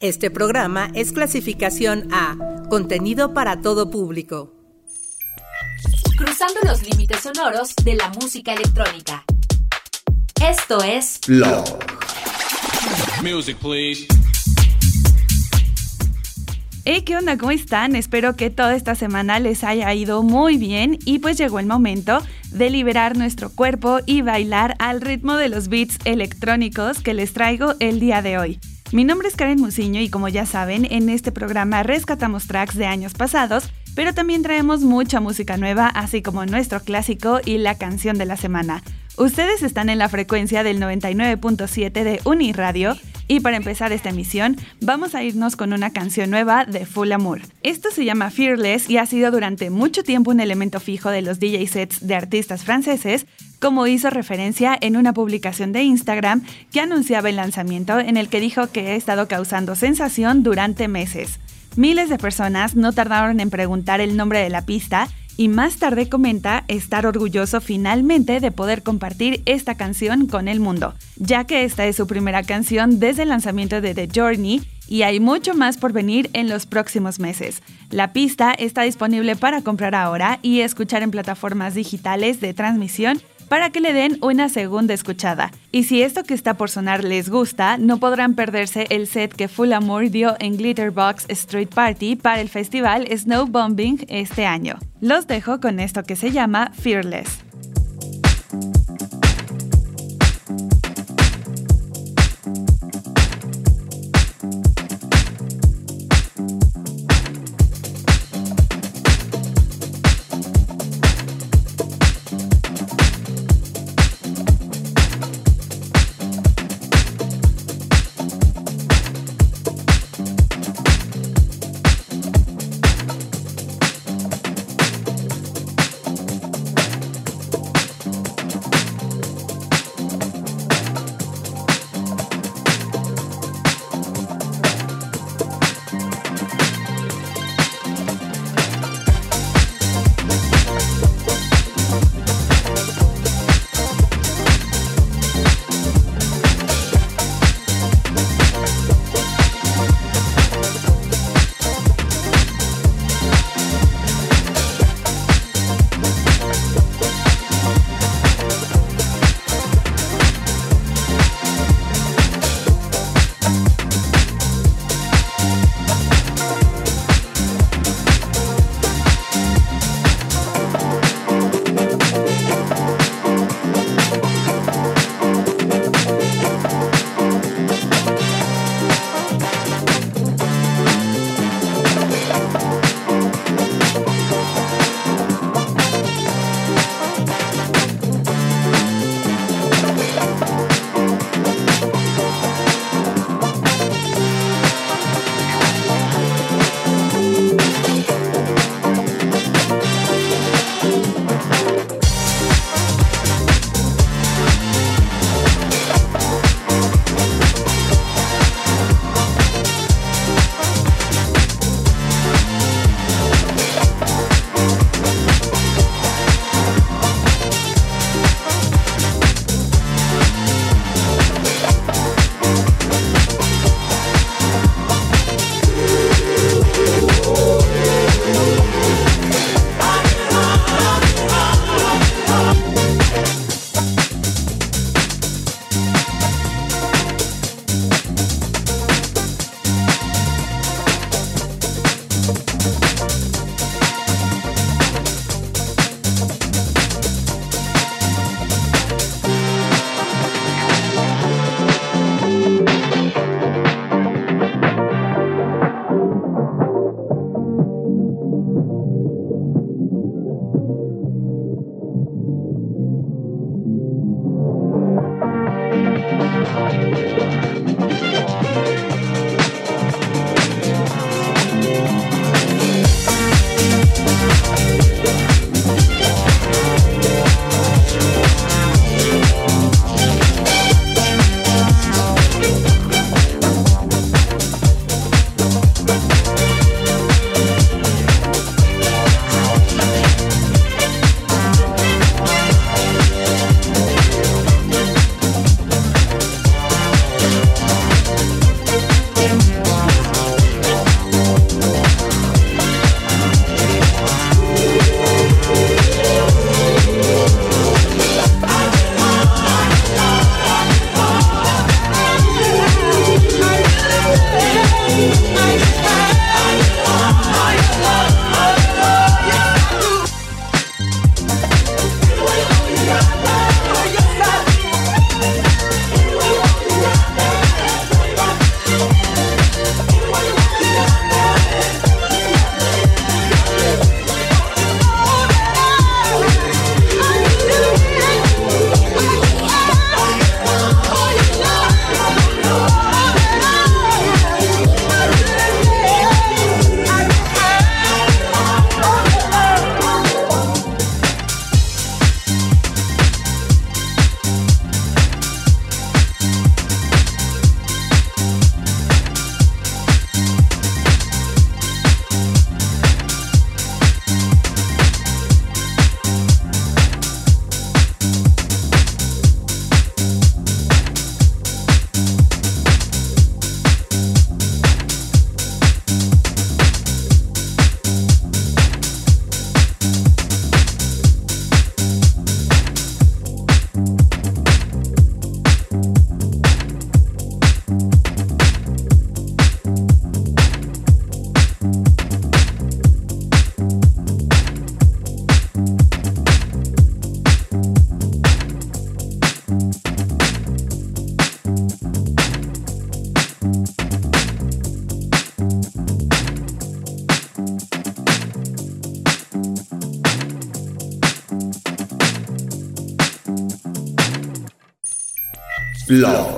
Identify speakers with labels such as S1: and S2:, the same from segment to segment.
S1: Este programa es clasificación A, contenido para todo público.
S2: Cruzando los límites sonoros de la música electrónica. Esto es
S3: Log.
S4: Music, please.
S5: Hey, ¿qué onda? ¿Cómo están? Espero que toda esta semana les haya ido muy bien y pues llegó el momento de liberar nuestro cuerpo y bailar al ritmo de los beats electrónicos que les traigo el día de hoy. Mi nombre es Karen Musiño y como ya saben, en este programa rescatamos tracks de años pasados, pero también traemos mucha música nueva, así como nuestro clásico y la canción de la semana. Ustedes están en la frecuencia del 99.7 de Uniradio y para empezar esta emisión vamos a irnos con una canción nueva de Full Amour. Esto se llama Fearless y ha sido durante mucho tiempo un elemento fijo de los DJ sets de artistas franceses, como hizo referencia en una publicación de Instagram que anunciaba el lanzamiento en el que dijo que ha estado causando sensación durante meses. Miles de personas no tardaron en preguntar el nombre de la pista y más tarde comenta estar orgulloso finalmente de poder compartir esta canción con el mundo, ya que esta es su primera canción desde el lanzamiento de The Journey y hay mucho más por venir en los próximos meses. La pista está disponible para comprar ahora y escuchar en plataformas digitales de transmisión para que le den una segunda escuchada. Y si esto que está por sonar les gusta, no podrán perderse el set que Full Amour dio en Glitterbox Street Party para el festival Snow Bombing este año. Los dejo con esto que se llama Fearless.
S3: Love.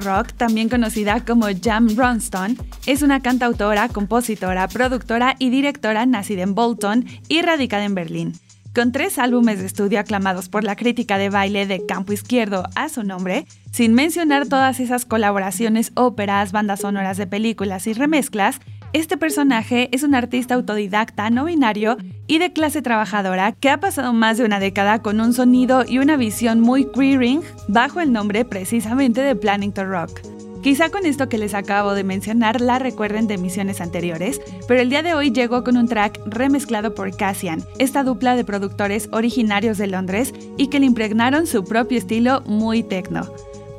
S5: Rock, también conocida como Jam Ronston, es una cantautora, compositora, productora y directora nacida en Bolton y radicada en Berlín. Con tres álbumes de estudio aclamados por la crítica de baile de campo izquierdo a su nombre, sin mencionar todas esas colaboraciones, óperas, bandas sonoras de películas y remezclas, este personaje es un artista autodidacta no binario y de clase trabajadora que ha pasado más de una década con un sonido y una visión muy queering bajo el nombre precisamente de Planning to Rock. Quizá con esto que les acabo de mencionar la recuerden de emisiones anteriores, pero el día de hoy llegó con un track remezclado por Cassian, esta dupla de productores originarios de Londres y que le impregnaron su propio estilo muy techno.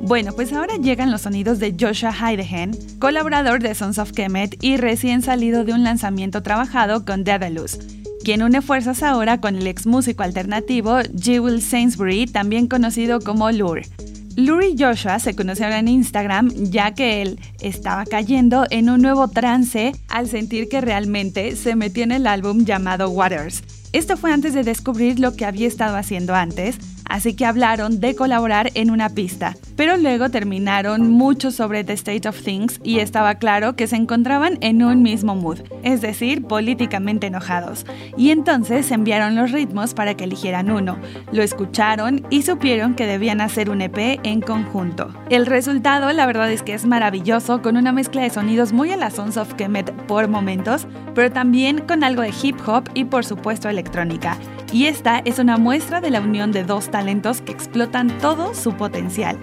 S5: Bueno, pues ahora llegan los sonidos de Joshua Heidehen, colaborador de Sons of Kemet y recién salido de un lanzamiento trabajado con Daedalus, quien une fuerzas ahora con el ex músico alternativo Jewel Sainsbury, también conocido como Lure. Lure y Joshua se conocieron en Instagram ya que él estaba cayendo en un nuevo trance al sentir que realmente se metió en el álbum llamado Waters. Esto fue antes de descubrir lo que había estado haciendo antes, así que hablaron de colaborar en una pista, pero luego terminaron mucho sobre The State of Things y estaba claro que se encontraban en un mismo mood, es decir, políticamente enojados, y entonces enviaron los ritmos para que eligieran uno, lo escucharon y supieron que debían hacer un EP en conjunto. El resultado la verdad es que es maravilloso, con una mezcla de sonidos muy a la Sons of Kemet por momentos, pero también con algo de hip hop y por supuesto electrónica. Y esta es una muestra de la unión de dos talentos que explotan todo su potencial.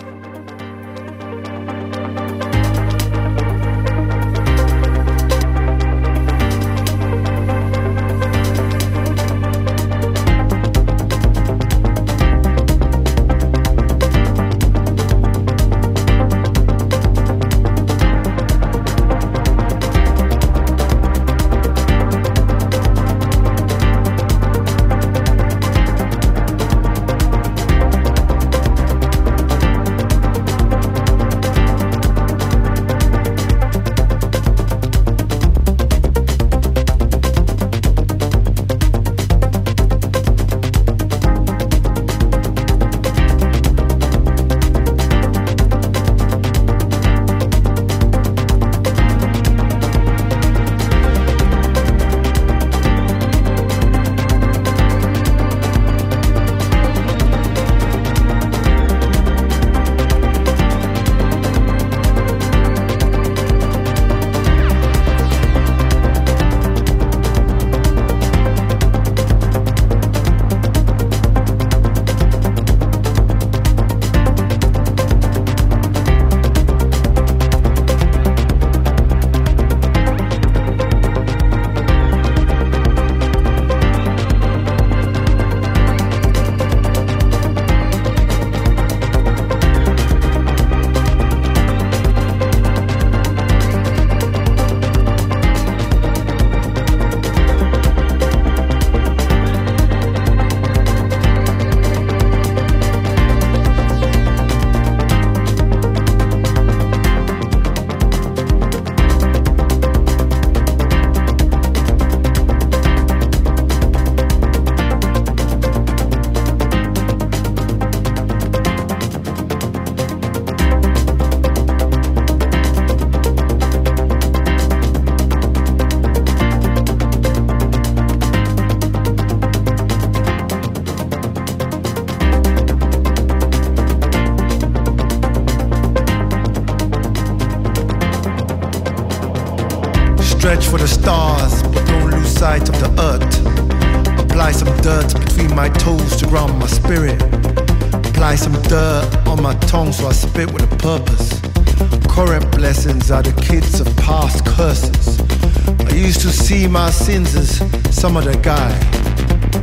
S3: My sins is some other guy,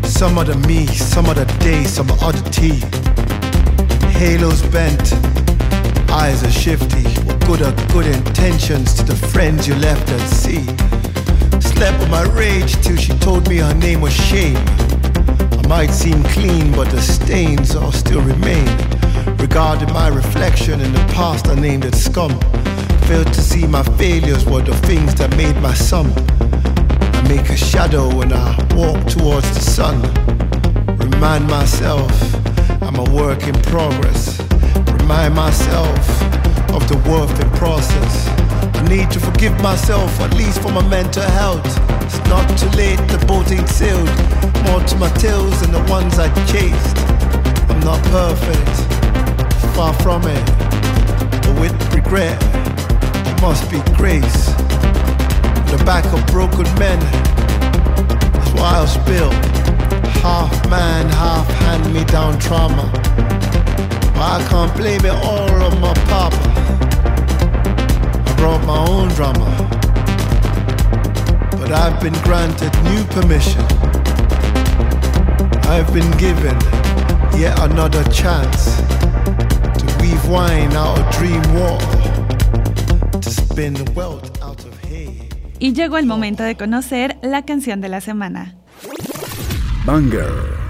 S3: some other me, some other day, some oddity. Halos bent, eyes are shifty. Good are good intentions to the friends you left at sea? Slept with my rage till she told me her name was shame. I might seem clean, but the stains all still remain. Regarded my reflection in the past, I named it scum. Failed to see my failures were the things that made my sum make a shadow when I walk towards the sun. Remind myself I'm a work in progress. Remind myself of the worth it process. I need to forgive myself, at least for my mental health. It's not too late, the boat ain't sailed. More to my tales than the ones I chased. I'm not perfect, far from it. But with regret, it must be grace. The back of broken men, that's why I was built. Half man, half hand me down trauma. But I can't blame it all on my papa. I wrote my own drama. But I've been granted new permission. I've been given yet another chance to weave wine out of dream water, to spin the wealth out of.
S5: Y llegó el momento de conocer la canción de la semana.
S6: Banger.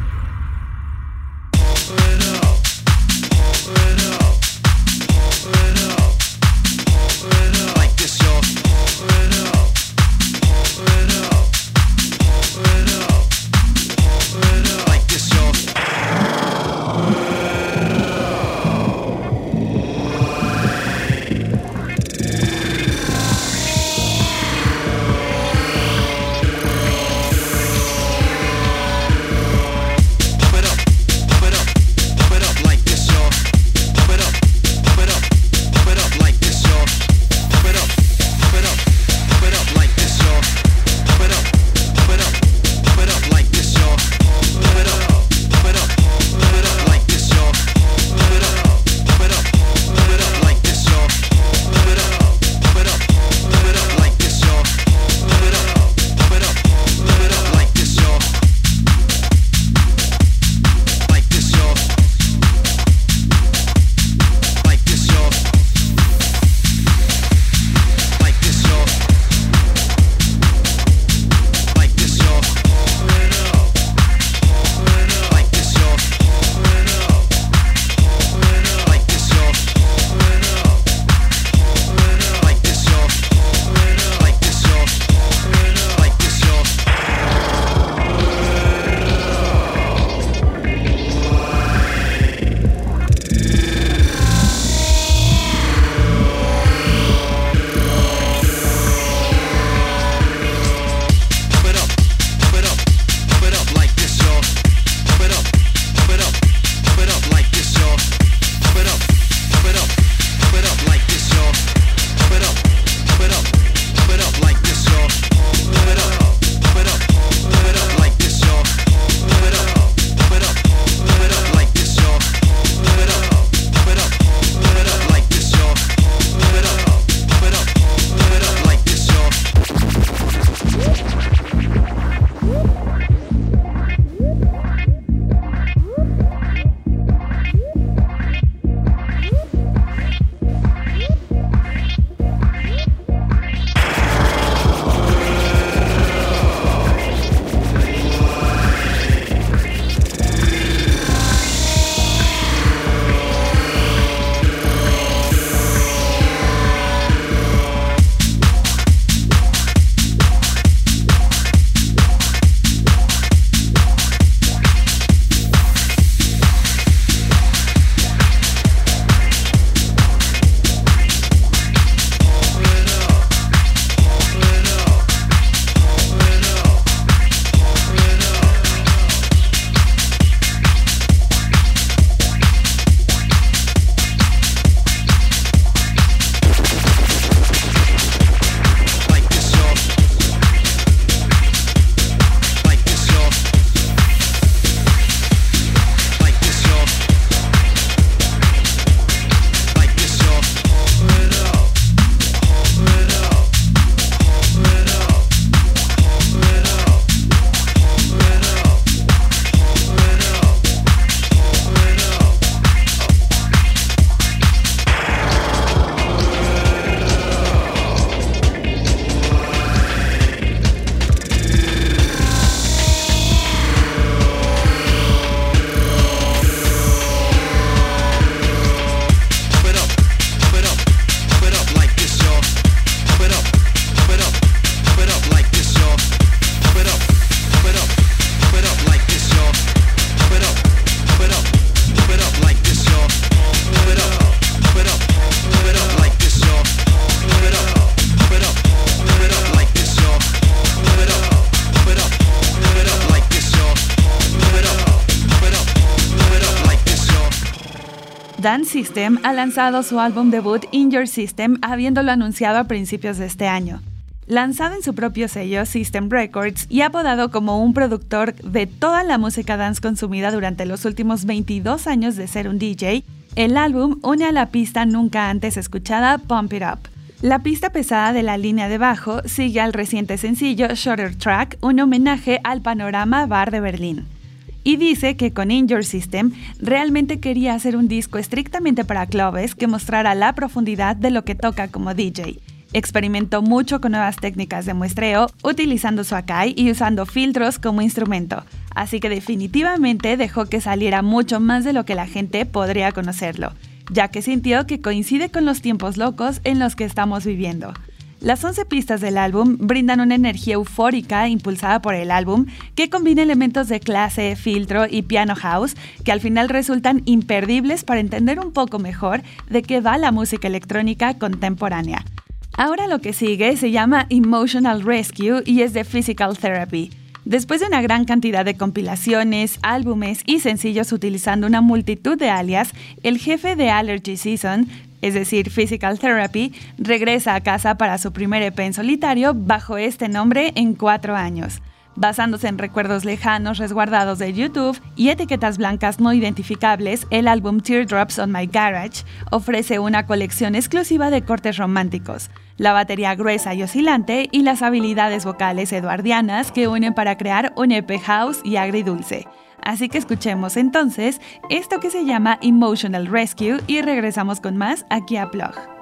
S5: System ha lanzado su álbum debut In Your System, habiéndolo anunciado a principios de este año. Lanzado en su propio sello System Records y apodado como un productor de toda la música dance consumida durante los últimos 22 años de ser un DJ, el álbum une a la pista nunca antes escuchada Pump It Up. La pista pesada de la línea de bajo sigue al reciente sencillo Shorter Track, un homenaje al panorama bar de Berlín. Y dice que con In Your System realmente quería hacer un disco estrictamente para clubes que mostrara la profundidad de lo que toca como DJ Experimentó mucho con nuevas técnicas de muestreo, utilizando su Akai y usando filtros como instrumento, así que definitivamente dejó que saliera mucho más de lo que la gente podría conocerlo, ya que sintió que coincide con los tiempos locos en los que estamos viviendo. Las 11 pistas del álbum brindan una energía eufórica impulsada por el álbum que combina elementos de clase, filtro y piano house que al final resultan imperdibles para entender un poco mejor de qué va la música electrónica contemporánea. Ahora lo que sigue se llama Emotional Rescue y es de Physical Therapy. Después de una gran cantidad de compilaciones, álbumes y sencillos utilizando una multitud de alias, el jefe de Allergy Season, es decir, Physical Therapy, regresa a casa para su primer EP en solitario bajo este nombre en cuatro años. Basándose en recuerdos lejanos resguardados de YouTube y etiquetas blancas no identificables, el álbum Teardrops on My Garage ofrece una colección exclusiva de cortes románticos, la batería gruesa y oscilante y las habilidades vocales eduardianas que unen para crear un EP house y agridulce. Así que escuchemos entonces esto que se llama Emotional Rescue y regresamos con más aquí a Plug.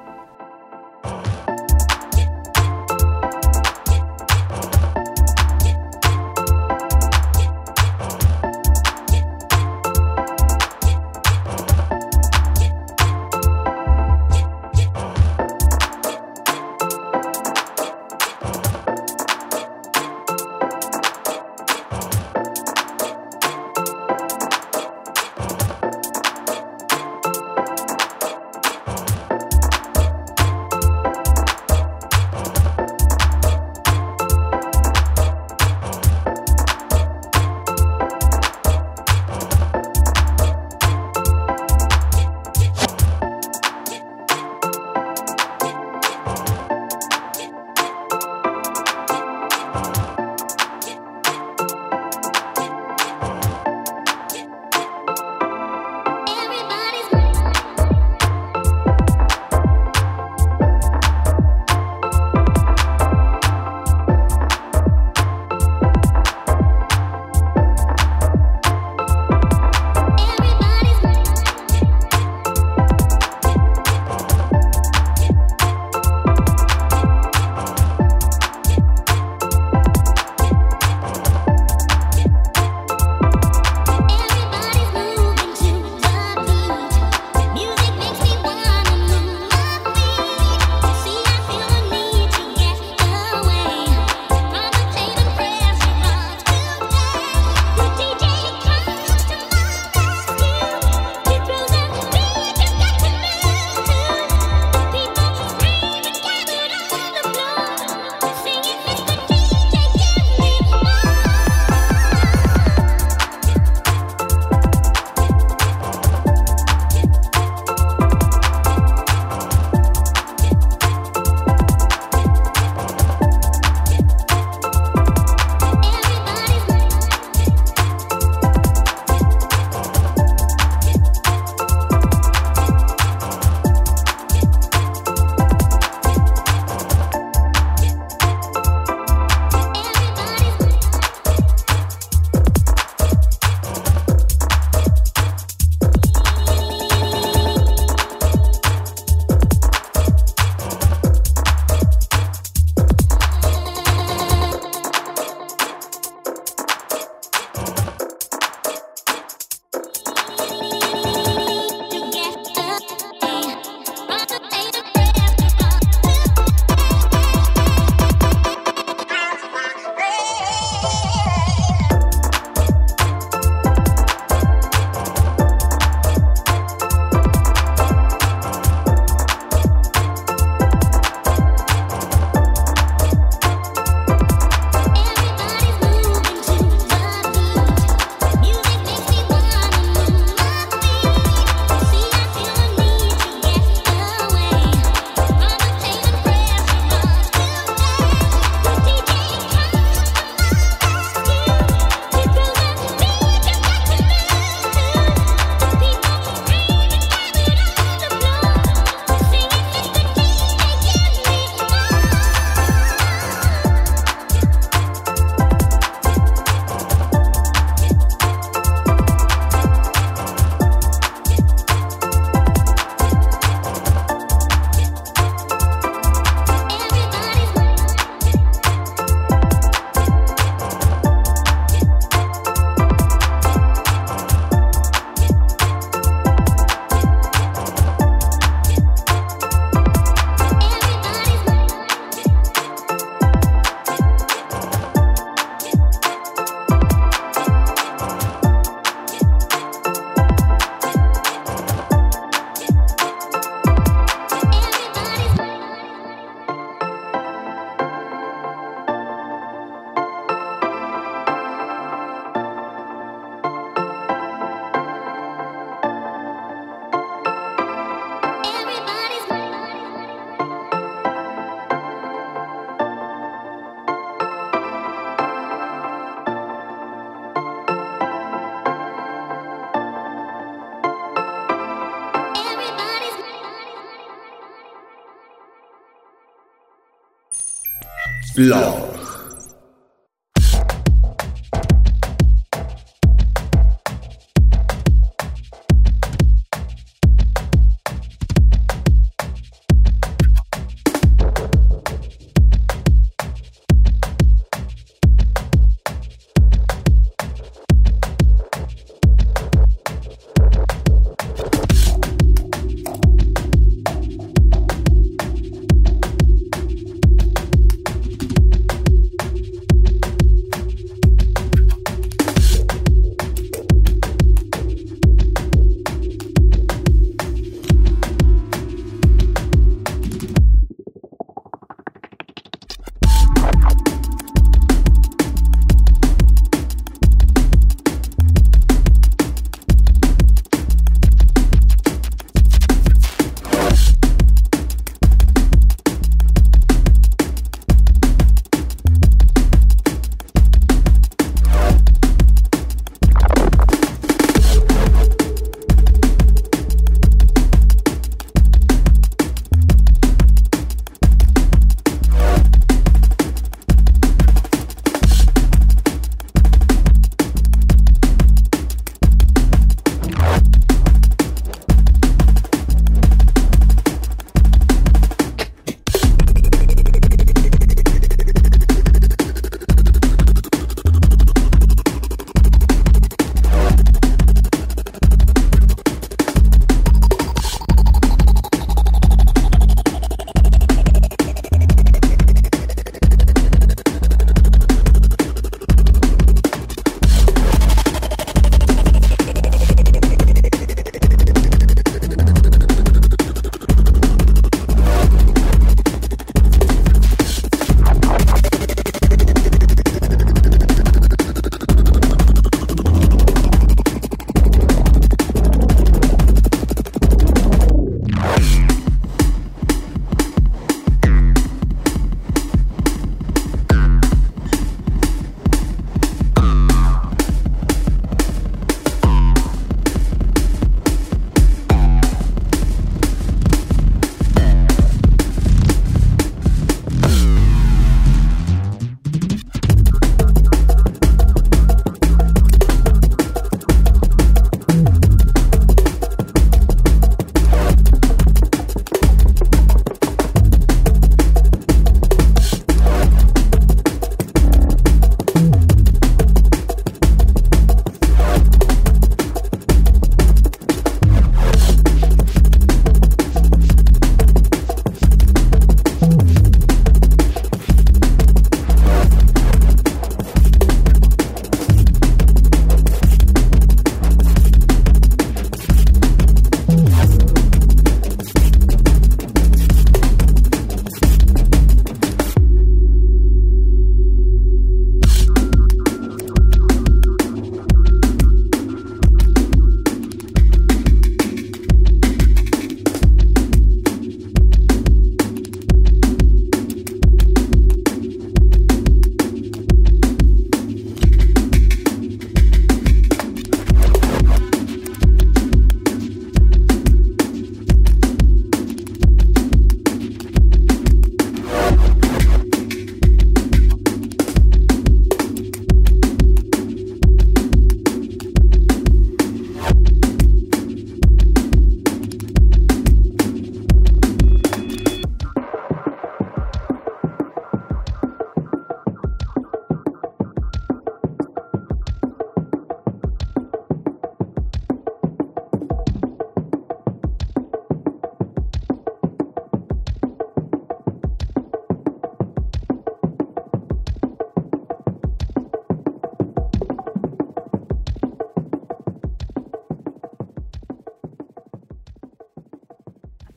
S6: Love.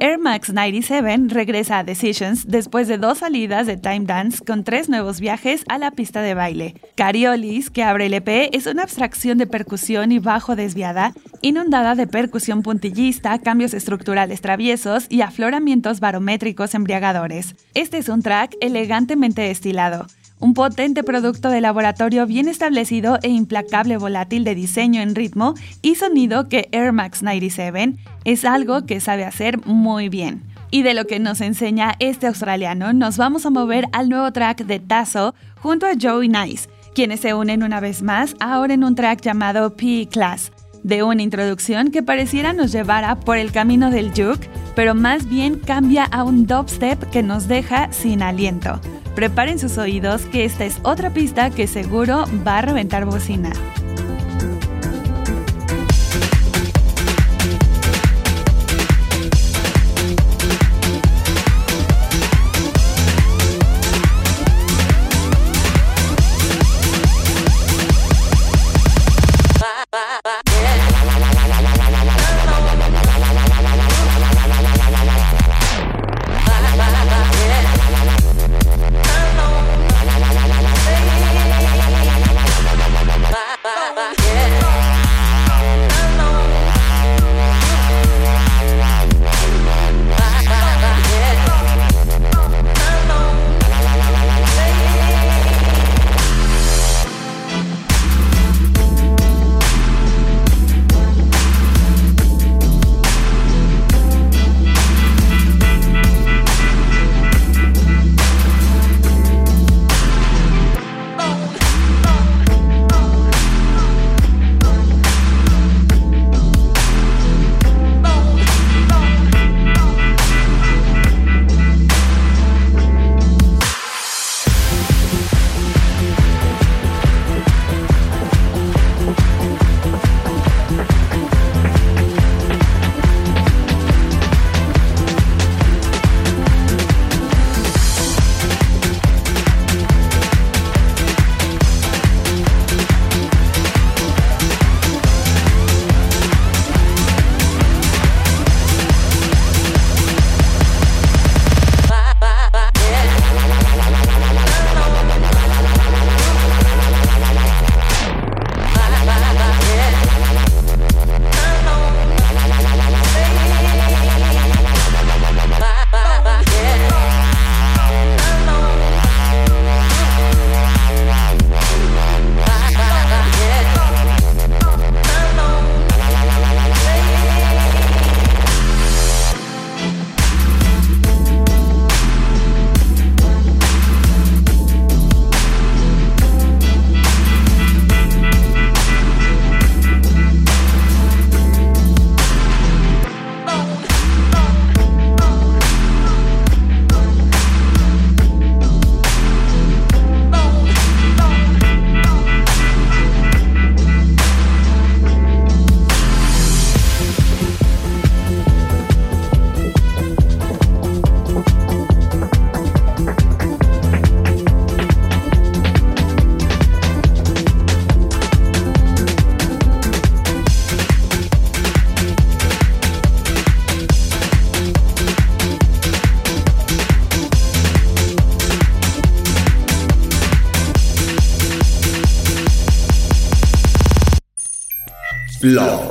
S5: Air Max 97 regresa a Decisions después de dos salidas de Time Dance con tres nuevos viajes a la pista de baile. Cariolis, que abre el EP, es una abstracción de percusión y bajo desviada, inundada de percusión puntillista, cambios estructurales traviesos y afloramientos barométricos embriagadores. Este es un track elegantemente destilado un potente producto de laboratorio bien establecido e implacable volátil de diseño en ritmo y sonido que Air Max 97 es algo que sabe hacer muy bien. Y de lo que nos enseña este australiano, nos vamos a mover al nuevo track de Tazo junto a Joey Nice, quienes se unen una vez más ahora en un track llamado P Class, de una introducción que pareciera nos llevara por el camino del juke, pero más bien cambia a un dubstep que nos deja sin aliento. Preparen sus oídos que esta es otra pista que seguro va a reventar bocina.
S6: Love.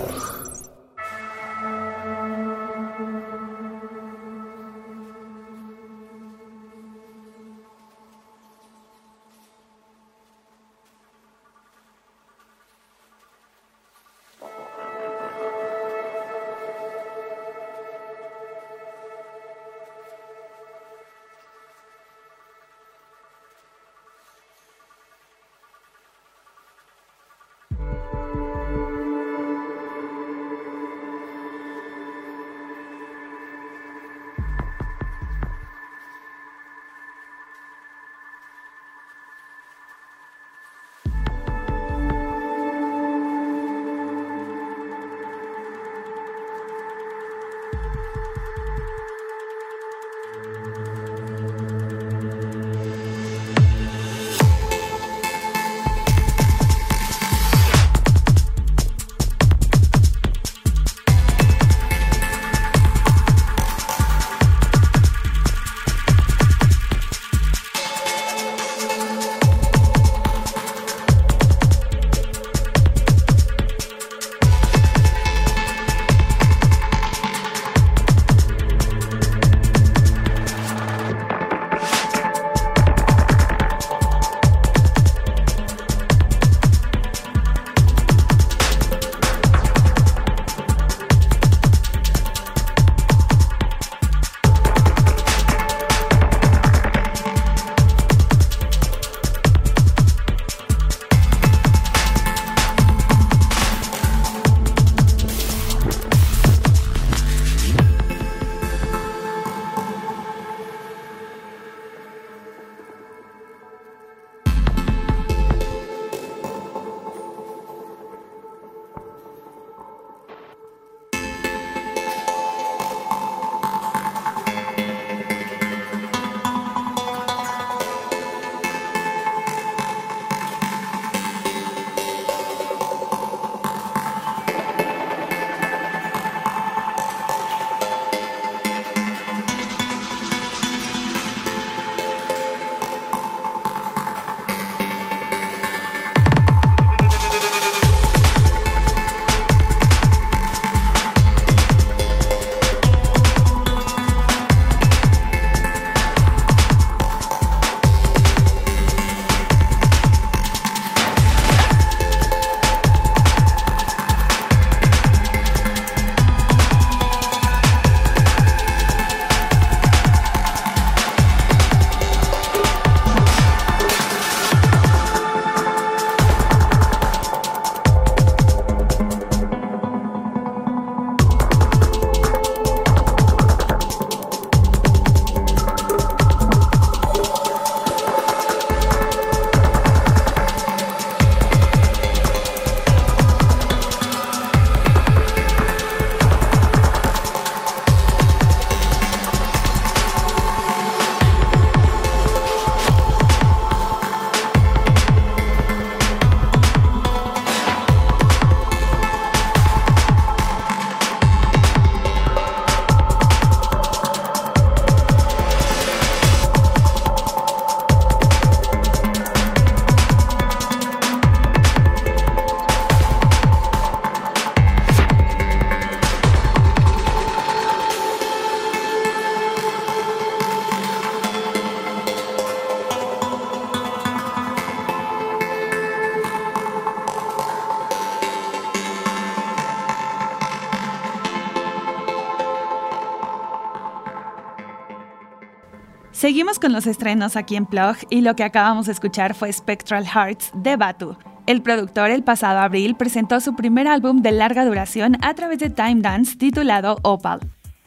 S5: Seguimos con los estrenos aquí en Plug y lo que acabamos de escuchar fue Spectral Hearts de Batu. El productor el pasado abril presentó su primer álbum de larga duración a través de Time Dance titulado Opal.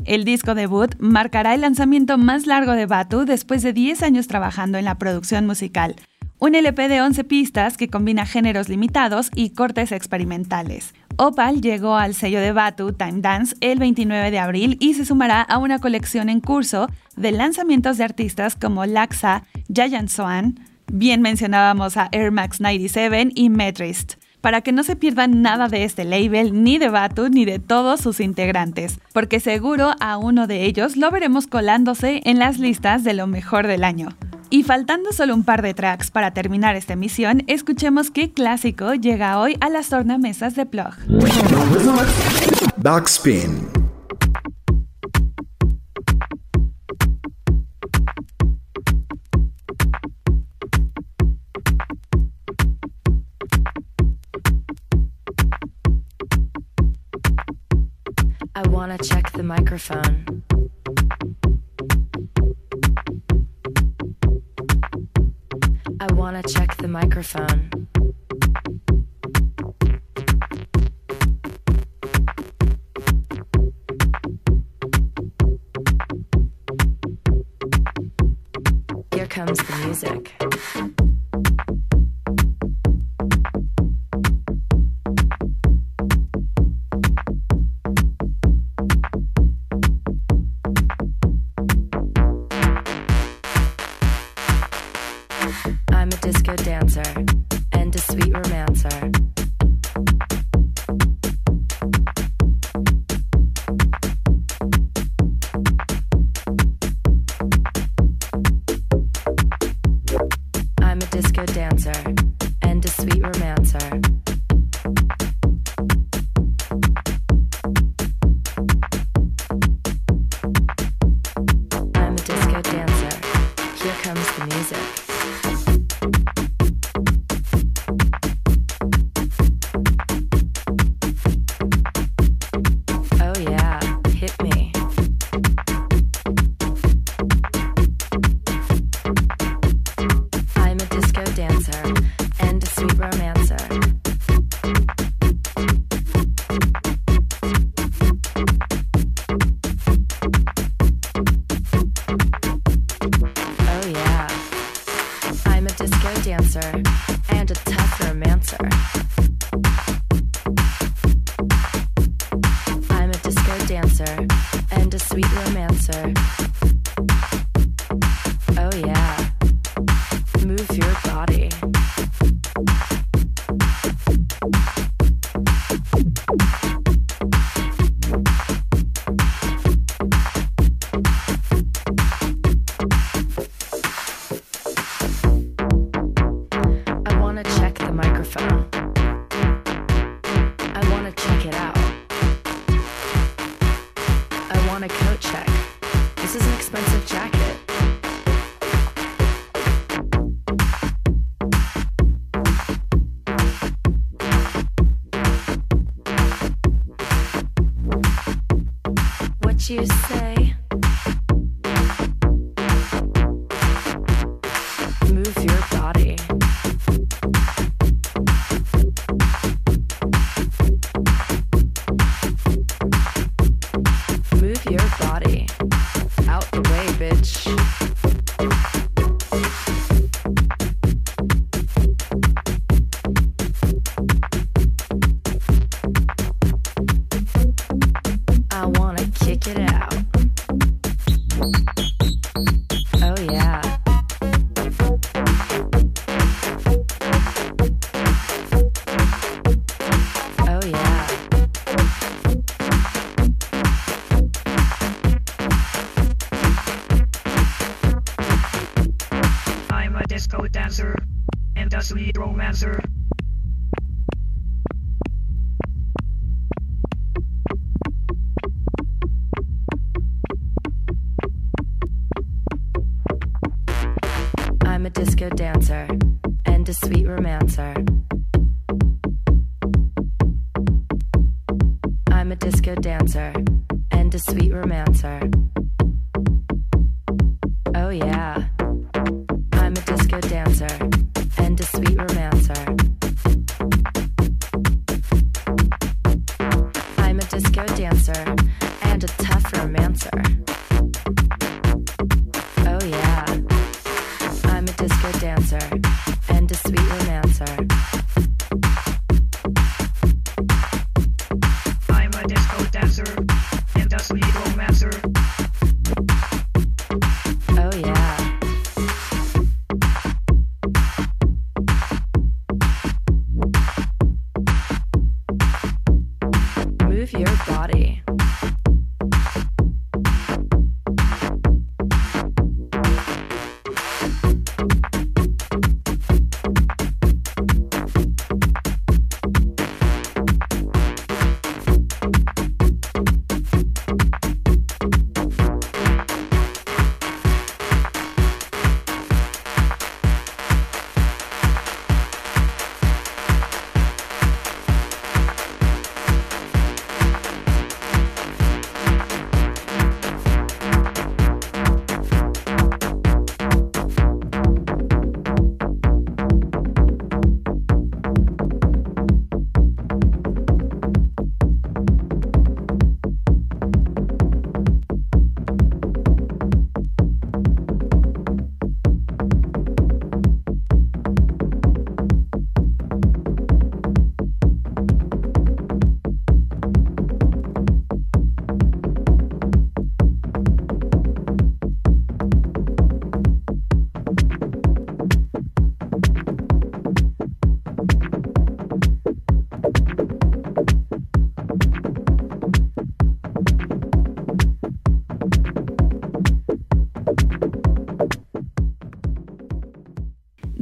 S5: El disco debut marcará el lanzamiento más largo de Batu después de 10 años trabajando en la producción musical, un LP de 11 pistas que combina géneros limitados y cortes experimentales. Opal llegó al sello de Batu Time Dance el 29 de abril y se sumará a una colección en curso de lanzamientos de artistas como Laxa, Giant Swan, bien mencionábamos a Air Max 97 y Metrist para que no se pierdan nada de este label, ni de Batu, ni de todos sus integrantes, porque seguro a uno de ellos lo veremos colándose en las listas de lo mejor del año. Y faltando solo un par de tracks para terminar esta emisión, escuchemos qué clásico llega hoy a las tornamesas de Plug.
S6: Backspin.
S7: I wanna check the microphone. Wanna check the microphone. Here comes the music. Here comes the music.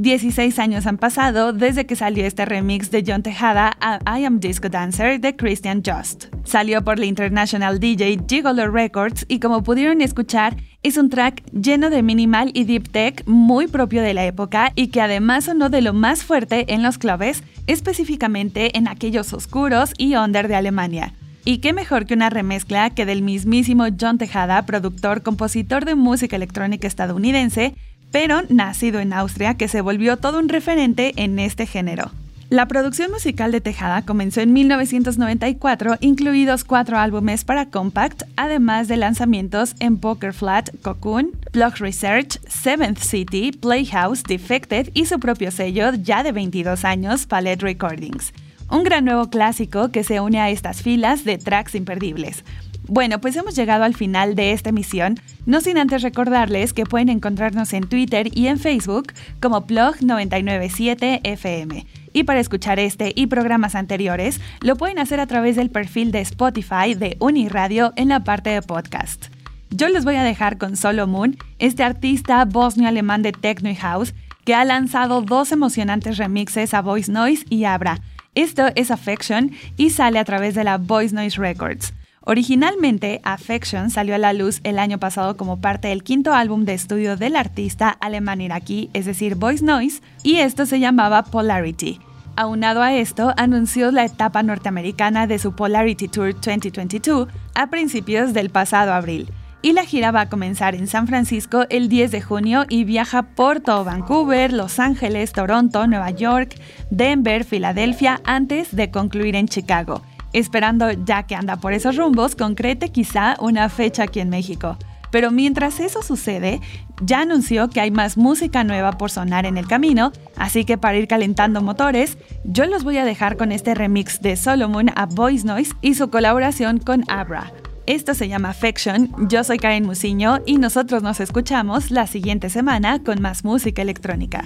S5: 16 años han pasado desde que salió este remix de John Tejada a I Am Disco Dancer de Christian Just. Salió por la International DJ Gigolo Records y como pudieron escuchar, es un track lleno de minimal y deep tech muy propio de la época y que además sonó de lo más fuerte en los clubes, específicamente en aquellos oscuros y under de Alemania. Y qué mejor que una remezcla que del mismísimo John Tejada, productor, compositor de música electrónica estadounidense, pero nacido en Austria, que se volvió todo un referente en este género. La producción musical de Tejada comenzó en 1994, incluidos cuatro álbumes para Compact, además de lanzamientos en Poker Flat, Cocoon, Blog Research, Seventh City, Playhouse, Defected y su propio sello ya de 22 años, Palette Recordings. Un gran nuevo clásico que se une a estas filas de tracks imperdibles. Bueno, pues hemos llegado al final de esta emisión, no sin antes recordarles que pueden encontrarnos en Twitter y en Facebook como Plog997FM. Y para escuchar este y programas anteriores, lo pueden hacer a través del perfil de Spotify de Uniradio en la parte de podcast. Yo les voy a dejar con Solo Moon, este artista bosnio-alemán de techno y house que ha lanzado dos emocionantes remixes a Voice Noise y Abra. Esto es Affection y sale a través de la Voice Noise Records. Originalmente, Affection salió a la luz el año pasado como parte del quinto álbum de estudio del artista alemán-iraquí, es decir, Voice Noise, y esto se llamaba Polarity. Aunado a esto, anunció la etapa norteamericana de su Polarity Tour 2022 a principios del pasado abril. Y la gira va a comenzar en San Francisco el 10 de junio y viaja por todo Vancouver, Los Ángeles, Toronto, Nueva York, Denver, Filadelfia, antes de concluir en Chicago esperando ya que anda por esos rumbos, concrete quizá una fecha aquí en México. Pero mientras eso sucede, ya anunció que hay más música nueva por sonar en el camino, así que para ir calentando motores, yo los voy a dejar con este remix de Solomon a Voice Noise y su colaboración con Abra. Esto se llama Affection, yo soy Karen Musiño y nosotros nos escuchamos la siguiente semana con más música electrónica.